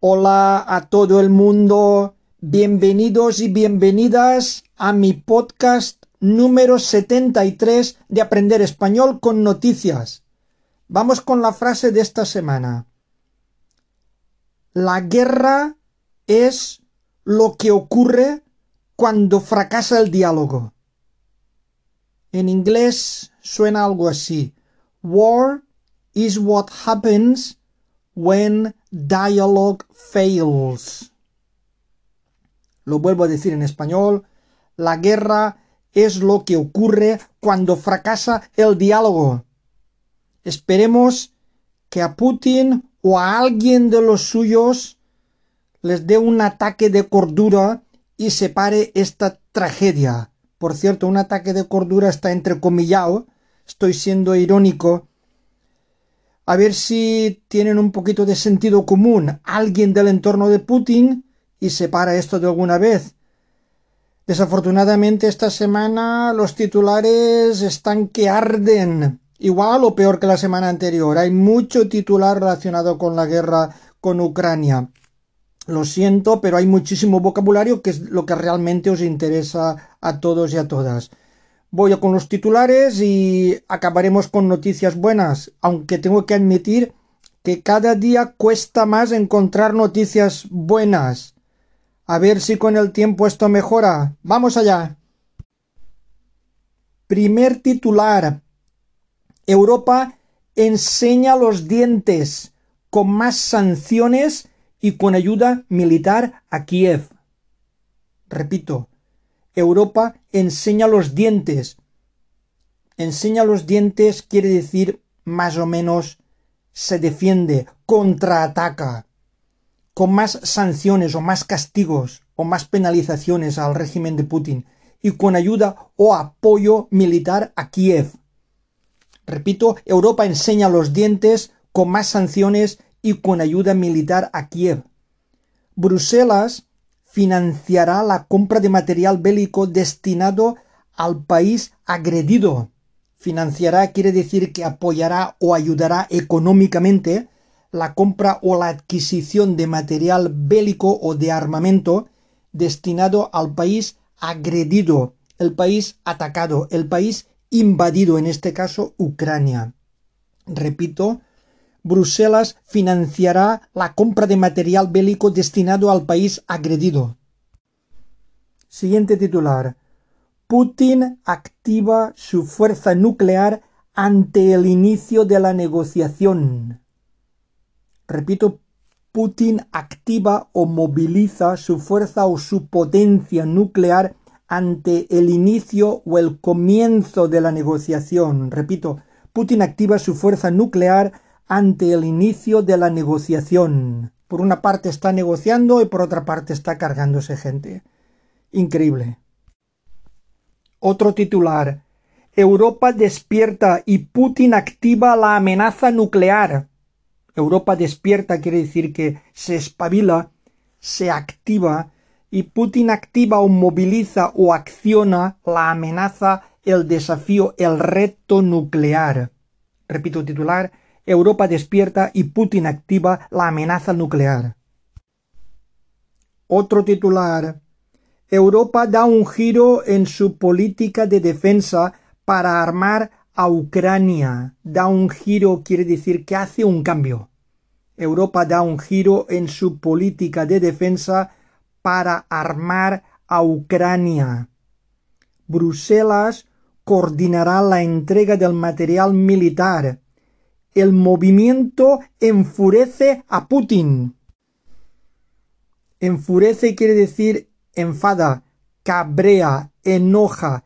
Hola a todo el mundo, bienvenidos y bienvenidas a mi podcast número 73 de Aprender Español con Noticias. Vamos con la frase de esta semana. La guerra es lo que ocurre cuando fracasa el diálogo. En inglés suena algo así. War is what happens when dialogue fails. Lo vuelvo a decir en español. La guerra es lo que ocurre cuando fracasa el diálogo. Esperemos que a Putin o a alguien de los suyos les dé un ataque de cordura y separe esta tragedia. Por cierto, un ataque de cordura está entrecomillado. Estoy siendo irónico a ver si tienen un poquito de sentido común alguien del entorno de Putin y separa esto de alguna vez. Desafortunadamente esta semana los titulares están que arden. Igual o peor que la semana anterior. Hay mucho titular relacionado con la guerra con Ucrania. Lo siento, pero hay muchísimo vocabulario que es lo que realmente os interesa a todos y a todas. Voy a con los titulares y acabaremos con noticias buenas, aunque tengo que admitir que cada día cuesta más encontrar noticias buenas. A ver si con el tiempo esto mejora. Vamos allá. Primer titular. Europa enseña los dientes con más sanciones y con ayuda militar a Kiev. Repito, Europa enseña los dientes. Enseña los dientes quiere decir más o menos se defiende, contraataca, con más sanciones o más castigos o más penalizaciones al régimen de Putin y con ayuda o apoyo militar a Kiev. Repito, Europa enseña los dientes con más sanciones y con ayuda militar a Kiev. Bruselas financiará la compra de material bélico destinado al país agredido. Financiará quiere decir que apoyará o ayudará económicamente la compra o la adquisición de material bélico o de armamento destinado al país agredido, el país atacado, el país invadido, en este caso Ucrania. Repito, Bruselas financiará la compra de material bélico destinado al país agredido. Siguiente titular. Putin activa su fuerza nuclear ante el inicio de la negociación. Repito, Putin activa o moviliza su fuerza o su potencia nuclear ante el inicio o el comienzo de la negociación. Repito, Putin activa su fuerza nuclear ante el inicio de la negociación. Por una parte está negociando y por otra parte está cargándose gente. Increíble. Otro titular. Europa despierta y Putin activa la amenaza nuclear. Europa despierta quiere decir que se espabila, se activa y Putin activa o moviliza o acciona la amenaza, el desafío, el reto nuclear. Repito titular, Europa despierta y Putin activa la amenaza nuclear. Otro titular. Europa da un giro en su política de defensa para armar a Ucrania. Da un giro quiere decir que hace un cambio. Europa da un giro en su política de defensa para armar a Ucrania. Bruselas coordinará la entrega del material militar el movimiento enfurece a Putin. Enfurece quiere decir enfada, cabrea, enoja,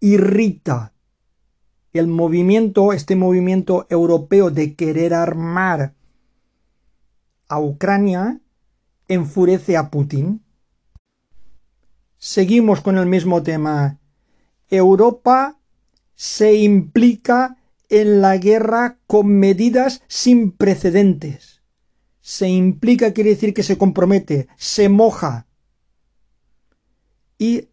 irrita. El movimiento, este movimiento europeo de querer armar a Ucrania, enfurece a Putin. Seguimos con el mismo tema. Europa se implica en la guerra con medidas sin precedentes. Se implica quiere decir que se compromete, se moja. Y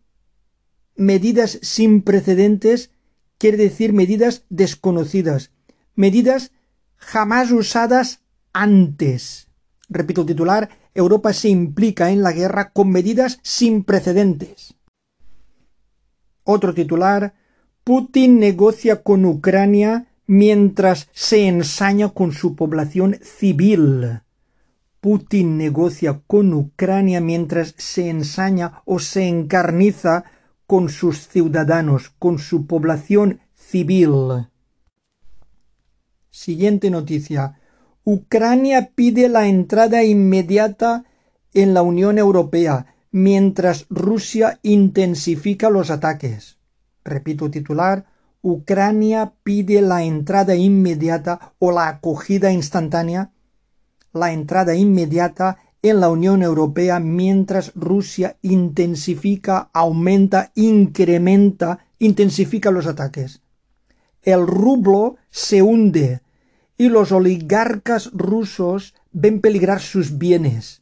medidas sin precedentes quiere decir medidas desconocidas, medidas jamás usadas antes. Repito el titular, Europa se implica en la guerra con medidas sin precedentes. Otro titular, Putin negocia con Ucrania mientras se ensaña con su población civil. Putin negocia con Ucrania mientras se ensaña o se encarniza con sus ciudadanos, con su población civil. Siguiente noticia. Ucrania pide la entrada inmediata en la Unión Europea mientras Rusia intensifica los ataques. Repito titular. Ucrania pide la entrada inmediata o la acogida instantánea la entrada inmediata en la Unión Europea mientras Rusia intensifica, aumenta, incrementa, intensifica los ataques. El rublo se hunde y los oligarcas rusos ven peligrar sus bienes.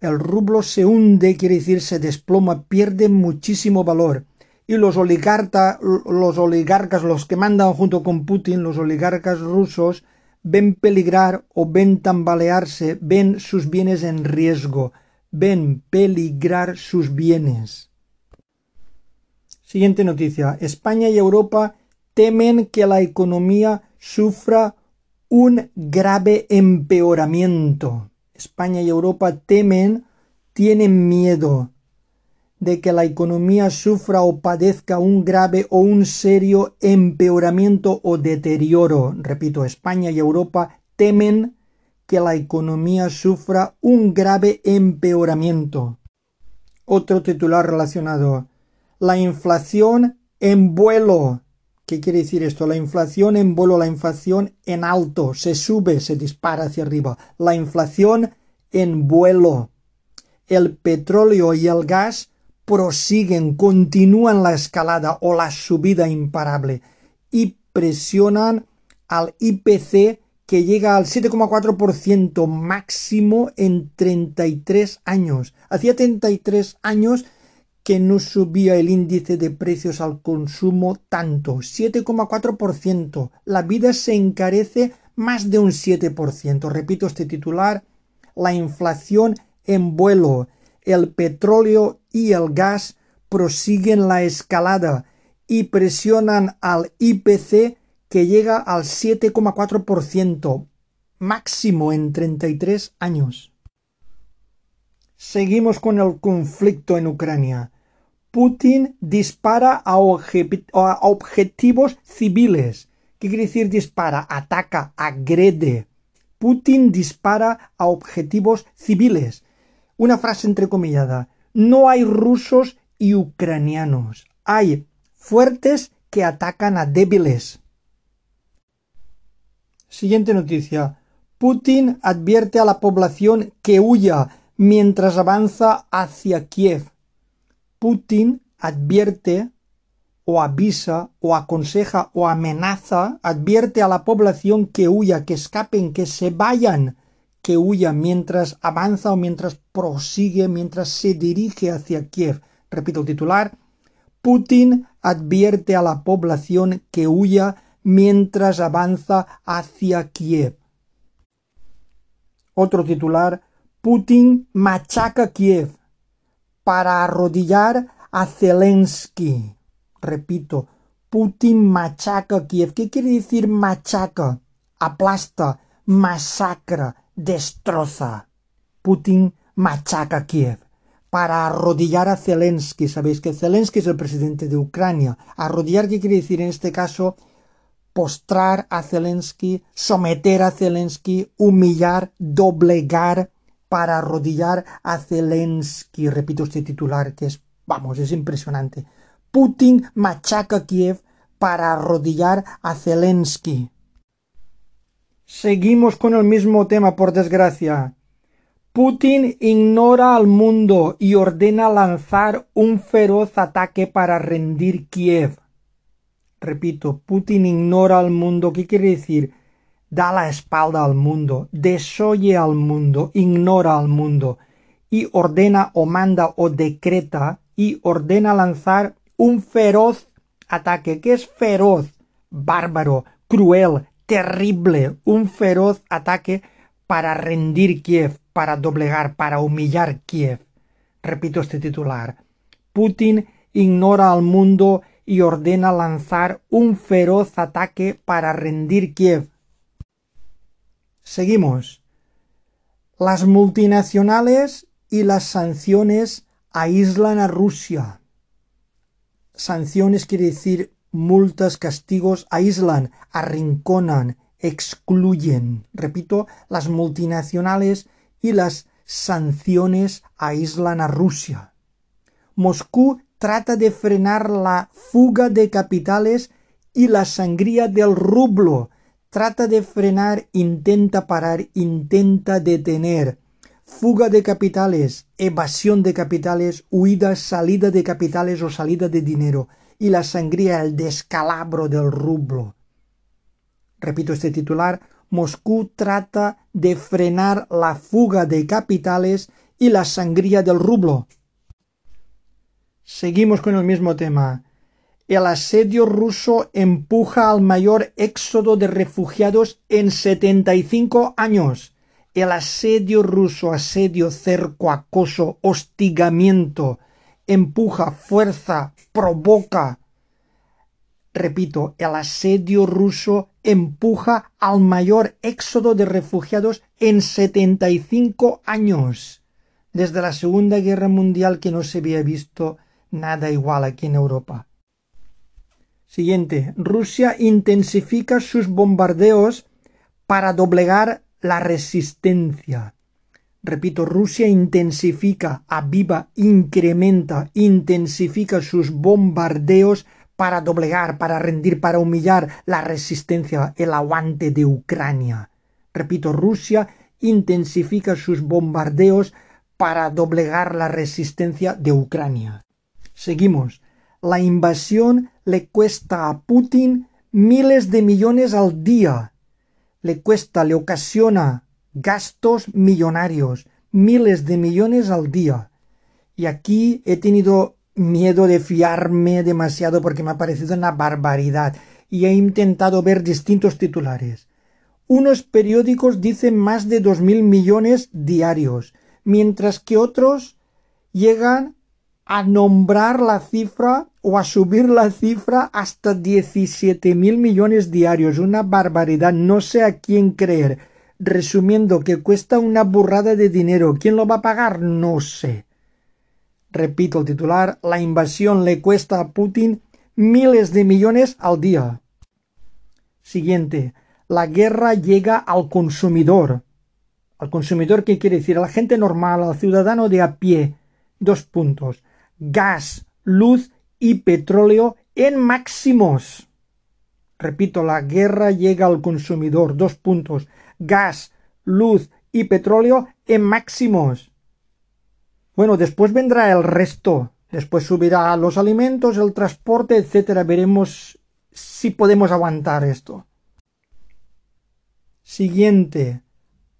El rublo se hunde, quiere decir se desploma, pierde muchísimo valor. Y los, los oligarcas, los que mandan junto con Putin, los oligarcas rusos, ven peligrar o ven tambalearse, ven sus bienes en riesgo, ven peligrar sus bienes. Siguiente noticia. España y Europa temen que la economía sufra un grave empeoramiento. España y Europa temen, tienen miedo de que la economía sufra o padezca un grave o un serio empeoramiento o deterioro. Repito, España y Europa temen que la economía sufra un grave empeoramiento. Otro titular relacionado. La inflación en vuelo. ¿Qué quiere decir esto? La inflación en vuelo, la inflación en alto, se sube, se dispara hacia arriba. La inflación en vuelo. El petróleo y el gas prosiguen, continúan la escalada o la subida imparable y presionan al IPC que llega al 7,4% máximo en 33 años. Hacía 33 años que no subía el índice de precios al consumo tanto, 7,4%. La vida se encarece más de un 7%. Repito este titular, la inflación en vuelo el petróleo y el gas prosiguen la escalada y presionan al IPC que llega al 7,4%, máximo en 33 años. Seguimos con el conflicto en Ucrania. Putin dispara a, objetivos civiles. ¿Qué quiere decir dispara? Ataca, agrede. Putin dispara a objetivos civiles una frase entrecomillada. No hay rusos y ucranianos. Hay fuertes que atacan a débiles. Siguiente noticia. Putin advierte a la población que huya mientras avanza hacia Kiev. Putin advierte o avisa o aconseja o amenaza, advierte a la población que huya, que escapen, que se vayan que huya mientras avanza o mientras prosigue, mientras se dirige hacia Kiev. Repito el titular. Putin advierte a la población que huya mientras avanza hacia Kiev. Otro titular. Putin machaca Kiev para arrodillar a Zelensky. Repito, Putin machaca Kiev. ¿Qué quiere decir machaca? Aplasta, masacra, destroza. Putin machaca Kiev para arrodillar a Zelensky. Sabéis que Zelensky es el presidente de Ucrania. Arrodillar, ¿qué quiere decir en este caso? Postrar a Zelensky, someter a Zelensky, humillar, doblegar para arrodillar a Zelensky. Repito este titular que es, vamos, es impresionante. Putin machaca Kiev para arrodillar a Zelensky. Seguimos con el mismo tema, por desgracia. Putin ignora al mundo y ordena lanzar un feroz ataque para rendir Kiev. Repito, Putin ignora al mundo. ¿Qué quiere decir? Da la espalda al mundo, desoye al mundo, ignora al mundo y ordena o manda o decreta y ordena lanzar un feroz ataque. ¿Qué es feroz? Bárbaro, cruel, terrible, un feroz ataque para rendir Kiev, para doblegar, para humillar Kiev. Repito este titular. Putin ignora al mundo y ordena lanzar un feroz ataque para rendir Kiev. Seguimos. Las multinacionales y las sanciones aíslan a Rusia. Sanciones quiere decir multas, castigos, aíslan, arrinconan, excluyen. Repito, las multinacionales y las sanciones aíslan a Rusia. Moscú trata de frenar la fuga de capitales y la sangría del rublo. Trata de frenar, intenta parar, intenta detener. Fuga de capitales, evasión de capitales, huida, salida de capitales o salida de dinero. Y la sangría, el descalabro del rublo. Repito este titular. Moscú trata de frenar la fuga de capitales y la sangría del rublo. Seguimos con el mismo tema. El asedio ruso empuja al mayor éxodo de refugiados en 75 años. El asedio ruso, asedio, cerco, acoso, hostigamiento, empuja, fuerza, provoca. Repito, el asedio ruso empuja al mayor éxodo de refugiados en 75 años. Desde la Segunda Guerra Mundial que no se había visto nada igual aquí en Europa. Siguiente. Rusia intensifica sus bombardeos para doblegar la resistencia. Repito, Rusia intensifica, aviva, incrementa, intensifica sus bombardeos para doblegar, para rendir, para humillar la resistencia, el aguante de Ucrania. Repito, Rusia intensifica sus bombardeos para doblegar la resistencia de Ucrania. Seguimos. La invasión le cuesta a Putin miles de millones al día. Le cuesta, le ocasiona gastos millonarios, miles de millones al día. Y aquí he tenido miedo de fiarme demasiado porque me ha parecido una barbaridad y he intentado ver distintos titulares. Unos periódicos dicen más de dos mil millones diarios, mientras que otros llegan a nombrar la cifra o a subir la cifra hasta diecisiete mil millones diarios. Una barbaridad. No sé a quién creer. Resumiendo que cuesta una burrada de dinero. ¿Quién lo va a pagar? No sé. Repito el titular, la invasión le cuesta a Putin miles de millones al día. Siguiente, la guerra llega al consumidor. ¿Al consumidor qué quiere decir? A la gente normal, al ciudadano de a pie. Dos puntos. Gas, luz y petróleo en máximos. Repito, la guerra llega al consumidor. Dos puntos. Gas, luz y petróleo en máximos. Bueno, después vendrá el resto. Después subirá los alimentos, el transporte, etcétera. Veremos si podemos aguantar esto. Siguiente.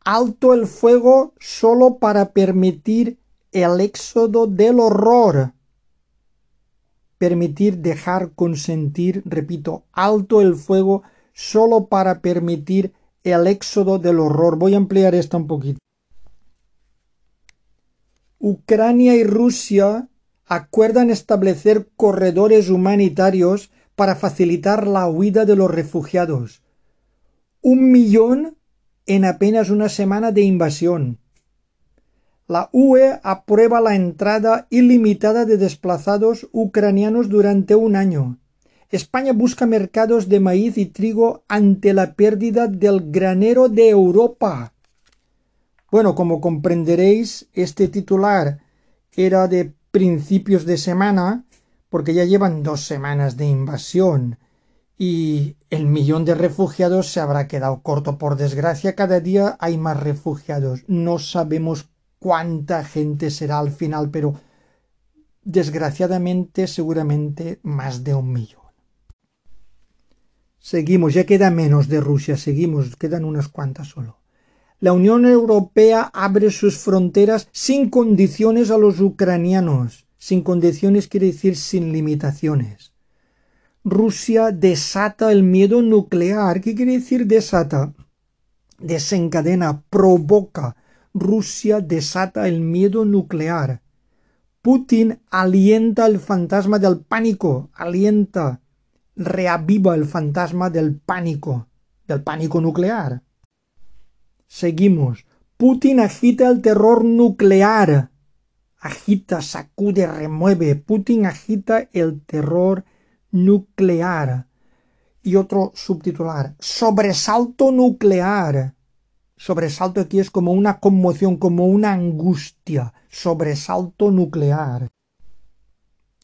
Alto el fuego solo para permitir el éxodo del horror. Permitir, dejar, consentir, repito, alto el fuego solo para permitir el éxodo del horror. Voy a ampliar esto un poquito. Ucrania y Rusia acuerdan establecer corredores humanitarios para facilitar la huida de los refugiados. Un millón en apenas una semana de invasión. La UE aprueba la entrada ilimitada de desplazados ucranianos durante un año. España busca mercados de maíz y trigo ante la pérdida del granero de Europa. Bueno, como comprenderéis, este titular era de principios de semana, porque ya llevan dos semanas de invasión y el millón de refugiados se habrá quedado corto. Por desgracia, cada día hay más refugiados. No sabemos cuánta gente será al final, pero desgraciadamente seguramente más de un millón. Seguimos, ya queda menos de Rusia, seguimos, quedan unas cuantas solo la Unión Europea abre sus fronteras sin condiciones a los ucranianos. Sin condiciones quiere decir sin limitaciones. Rusia desata el miedo nuclear. ¿Qué quiere decir desata? Desencadena, provoca. Rusia desata el miedo nuclear. Putin alienta el fantasma del pánico, alienta, reaviva el fantasma del pánico, del pánico nuclear. Seguimos. Putin agita el terror nuclear. Agita, sacude, remueve. Putin agita el terror nuclear. Y otro subtitular. Sobresalto nuclear. Sobresalto aquí es como una conmoción, como una angustia. Sobresalto nuclear.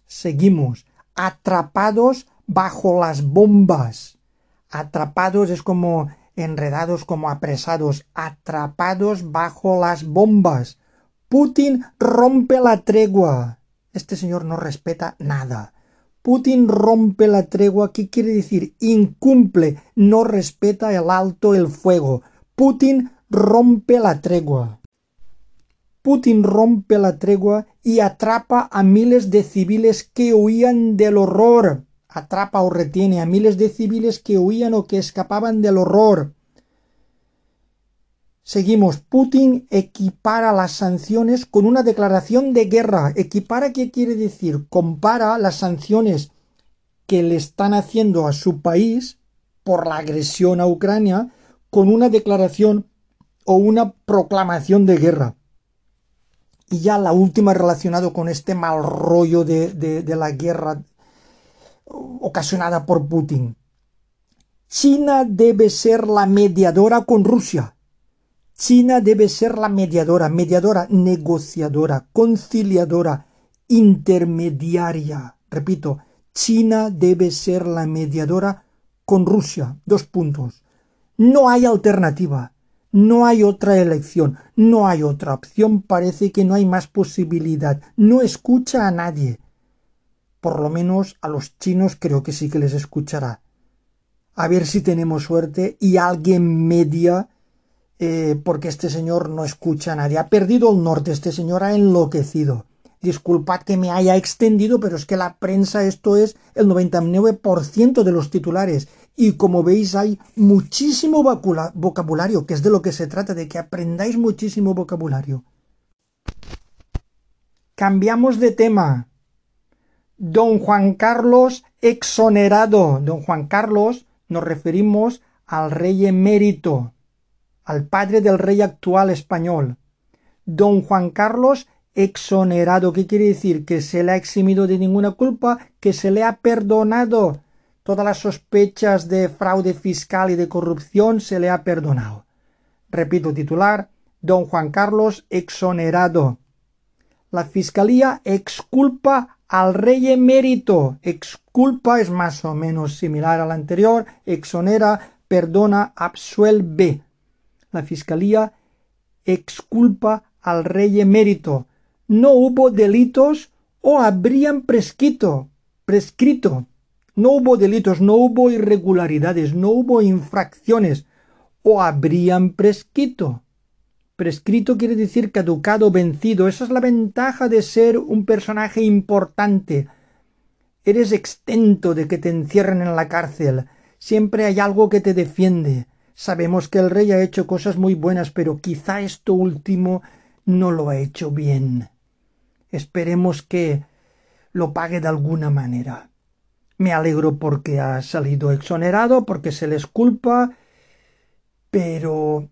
Seguimos. Atrapados bajo las bombas. Atrapados es como enredados como apresados, atrapados bajo las bombas. Putin rompe la tregua. Este señor no respeta nada. Putin rompe la tregua. ¿Qué quiere decir? Incumple, no respeta el alto el fuego. Putin rompe la tregua. Putin rompe la tregua y atrapa a miles de civiles que huían del horror atrapa o retiene a miles de civiles que huían o que escapaban del horror. Seguimos. Putin equipara las sanciones con una declaración de guerra. ¿Equipara qué quiere decir? Compara las sanciones que le están haciendo a su país por la agresión a Ucrania con una declaración o una proclamación de guerra. Y ya la última relacionado con este mal rollo de, de la guerra ocasionada por Putin. China debe ser la mediadora con Rusia. China debe ser la mediadora, mediadora, negociadora, conciliadora, intermediaria. Repito, China debe ser la mediadora con Rusia. Dos puntos. No hay alternativa. No hay otra elección. No hay otra opción. Parece que no hay más posibilidad. No escucha a nadie por lo menos a los chinos creo que sí que les escuchará. A ver si tenemos suerte y alguien media, eh, porque este señor no escucha a nadie. Ha perdido el norte, este señor ha enloquecido. Disculpad que me haya extendido, pero es que la prensa esto es el 99% de los titulares. Y como veis hay muchísimo vocabulario, que es de lo que se trata, de que aprendáis muchísimo vocabulario. Cambiamos de tema. Don Juan Carlos exonerado. Don Juan Carlos nos referimos al rey emérito, al padre del rey actual español. Don Juan Carlos exonerado. ¿Qué quiere decir? Que se le ha eximido de ninguna culpa, que se le ha perdonado. Todas las sospechas de fraude fiscal y de corrupción se le ha perdonado. Repito titular, don Juan Carlos exonerado. La Fiscalía exculpa al rey emérito. Exculpa es más o menos similar al anterior. Exonera, perdona, absuelve. La Fiscalía exculpa al rey emérito. No hubo delitos o habrían prescrito. Prescrito. No hubo delitos, no hubo irregularidades, no hubo infracciones o habrían prescrito. Prescrito quiere decir caducado, vencido. Esa es la ventaja de ser un personaje importante. Eres extento de que te encierren en la cárcel. Siempre hay algo que te defiende. Sabemos que el rey ha hecho cosas muy buenas, pero quizá esto último no lo ha hecho bien. Esperemos que lo pague de alguna manera. Me alegro porque ha salido exonerado, porque se les culpa, pero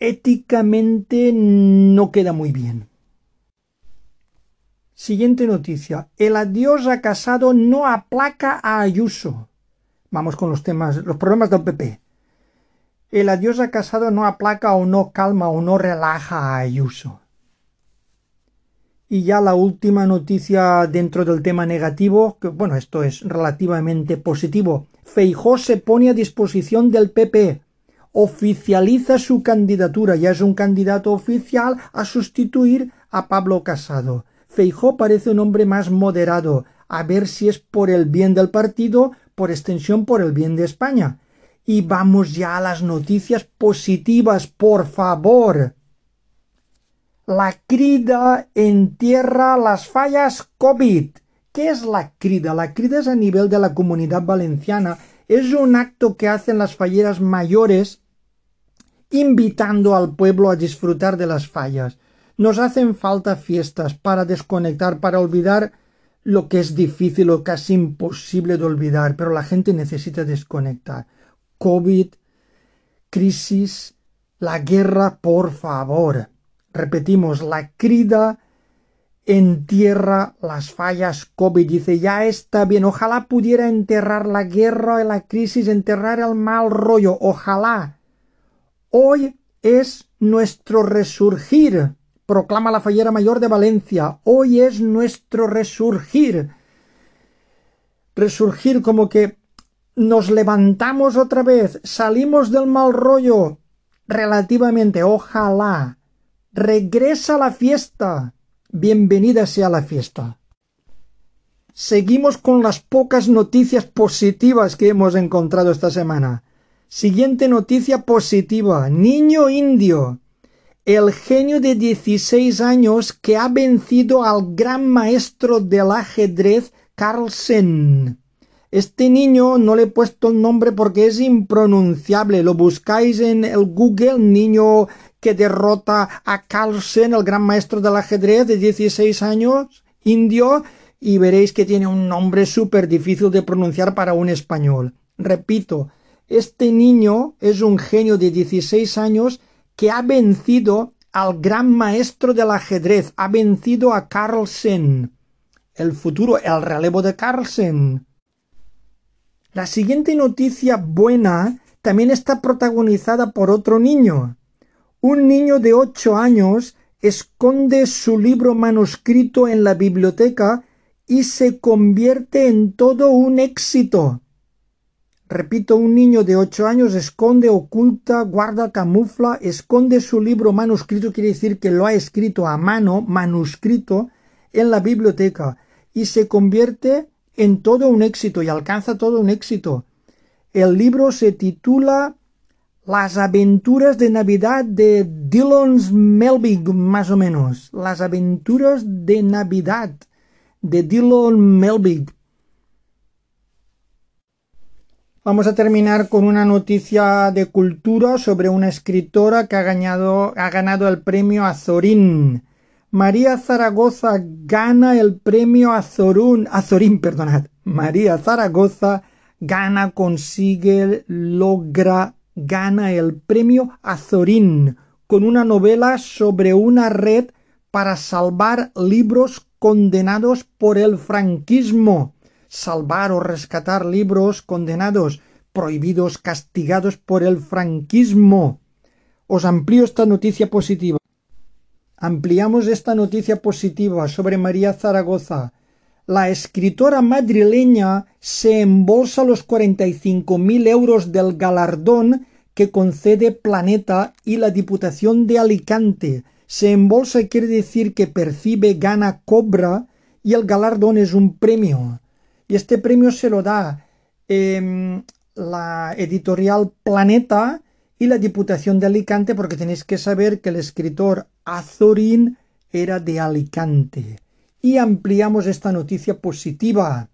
éticamente no queda muy bien. Siguiente noticia. El adiós a Casado no aplaca a Ayuso. Vamos con los temas, los problemas del PP. El adiós a Casado no aplaca o no calma o no relaja a Ayuso. Y ya la última noticia dentro del tema negativo, bueno, esto es relativamente positivo. Feijó se pone a disposición del PP oficializa su candidatura, ya es un candidato oficial a sustituir a Pablo Casado. Feijó parece un hombre más moderado, a ver si es por el bien del partido, por extensión por el bien de España. Y vamos ya a las noticias positivas, por favor. La crida entierra las fallas COVID. ¿Qué es la crida? La crida es a nivel de la comunidad valenciana. Es un acto que hacen las falleras mayores invitando al pueblo a disfrutar de las fallas. Nos hacen falta fiestas para desconectar, para olvidar lo que es difícil o casi imposible de olvidar, pero la gente necesita desconectar. COVID, crisis, la guerra, por favor. Repetimos, la crida entierra las fallas COVID. Dice, ya está bien, ojalá pudiera enterrar la guerra y la crisis, enterrar el mal rollo, ojalá. Hoy es nuestro resurgir, proclama la fallera mayor de Valencia, hoy es nuestro resurgir. Resurgir como que nos levantamos otra vez, salimos del mal rollo, relativamente, ojalá. Regresa la fiesta bienvenida sea la fiesta. Seguimos con las pocas noticias positivas que hemos encontrado esta semana. Siguiente noticia positiva. Niño indio. El genio de 16 años que ha vencido al gran maestro del ajedrez Carlsen. Este niño no le he puesto el nombre porque es impronunciable. Lo buscáis en el Google, niño que derrota a Carlsen, el gran maestro del ajedrez de 16 años, indio, y veréis que tiene un nombre súper difícil de pronunciar para un español. Repito, este niño es un genio de 16 años que ha vencido al gran maestro del ajedrez, ha vencido a Carlsen. El futuro, el relevo de Carlsen. La siguiente noticia buena también está protagonizada por otro niño. Un niño de ocho años esconde su libro manuscrito en la biblioteca y se convierte en todo un éxito. Repito, un niño de ocho años esconde, oculta, guarda, camufla, esconde su libro manuscrito, quiere decir que lo ha escrito a mano, manuscrito, en la biblioteca, y se convierte en todo un éxito y alcanza todo un éxito. El libro se titula las aventuras de Navidad de Dylan Melvig, más o menos. Las aventuras de Navidad de Dylan Melvig. Vamos a terminar con una noticia de cultura sobre una escritora que ha ganado, ha ganado el premio Azorín. María Zaragoza gana el premio Azorún, Azorín, perdonad. María Zaragoza gana, consigue, logra gana el premio Azorín con una novela sobre una red para salvar libros condenados por el franquismo. Salvar o rescatar libros condenados, prohibidos, castigados por el franquismo. Os amplío esta noticia positiva. Ampliamos esta noticia positiva sobre María Zaragoza la escritora madrileña se embolsa los 45.000 euros del galardón que concede Planeta y la Diputación de Alicante. Se embolsa quiere decir que percibe, gana, cobra y el galardón es un premio. Y este premio se lo da em, la editorial Planeta y la Diputación de Alicante porque tenéis que saber que el escritor Azorín era de Alicante y ampliamos esta noticia positiva.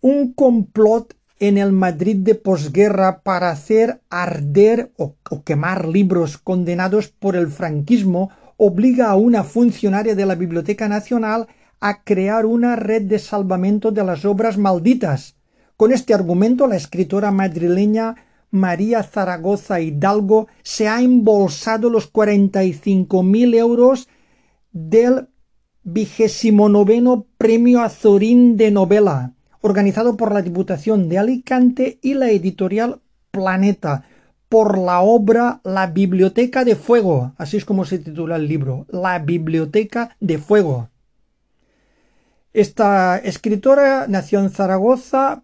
Un complot en el Madrid de posguerra para hacer arder o, quemar libros condenados por el franquismo obliga a una funcionaria de la Biblioteca Nacional a crear una red de salvamento de las obras malditas. Con este argumento, la escritora madrileña María Zaragoza Hidalgo se ha embolsado los 45.000 euros del vigésimo noveno Premio Azorín de Novela, organizado por la Diputación de Alicante y la editorial Planeta, por la obra La Biblioteca de Fuego, así es como se titula el libro, La Biblioteca de Fuego. Esta escritora nació en Zaragoza,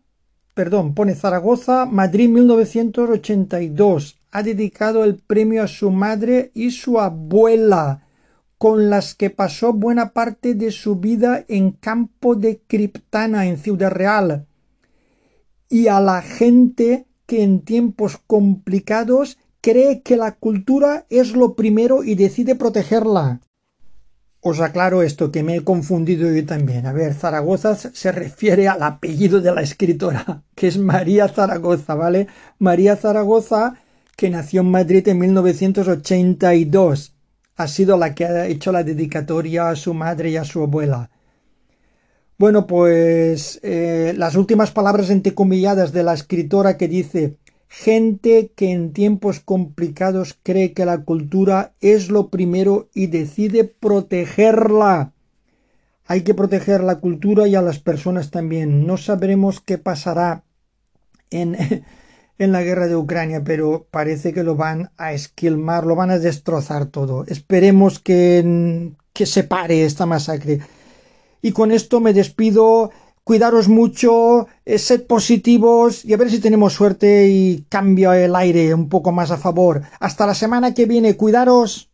perdón, pone Zaragoza, Madrid 1982. Ha dedicado el premio a su madre y su abuela, con las que pasó buena parte de su vida en campo de Criptana, en Ciudad Real, y a la gente que en tiempos complicados cree que la cultura es lo primero y decide protegerla. Os aclaro esto, que me he confundido yo también. A ver, Zaragoza se refiere al apellido de la escritora, que es María Zaragoza, ¿vale? María Zaragoza, que nació en Madrid en 1982. Ha sido la que ha hecho la dedicatoria a su madre y a su abuela. Bueno, pues eh, las últimas palabras entrecomilladas de la escritora que dice gente que en tiempos complicados cree que la cultura es lo primero y decide protegerla. Hay que proteger la cultura y a las personas también. No sabremos qué pasará en, en la guerra de Ucrania, pero parece que lo van a esquilmar, lo van a destrozar todo. Esperemos que, que se pare esta masacre. Y con esto me despido. Cuidaros mucho, eh, sed positivos y a ver si tenemos suerte y cambia el aire un poco más a favor. Hasta la semana que viene, cuidaros.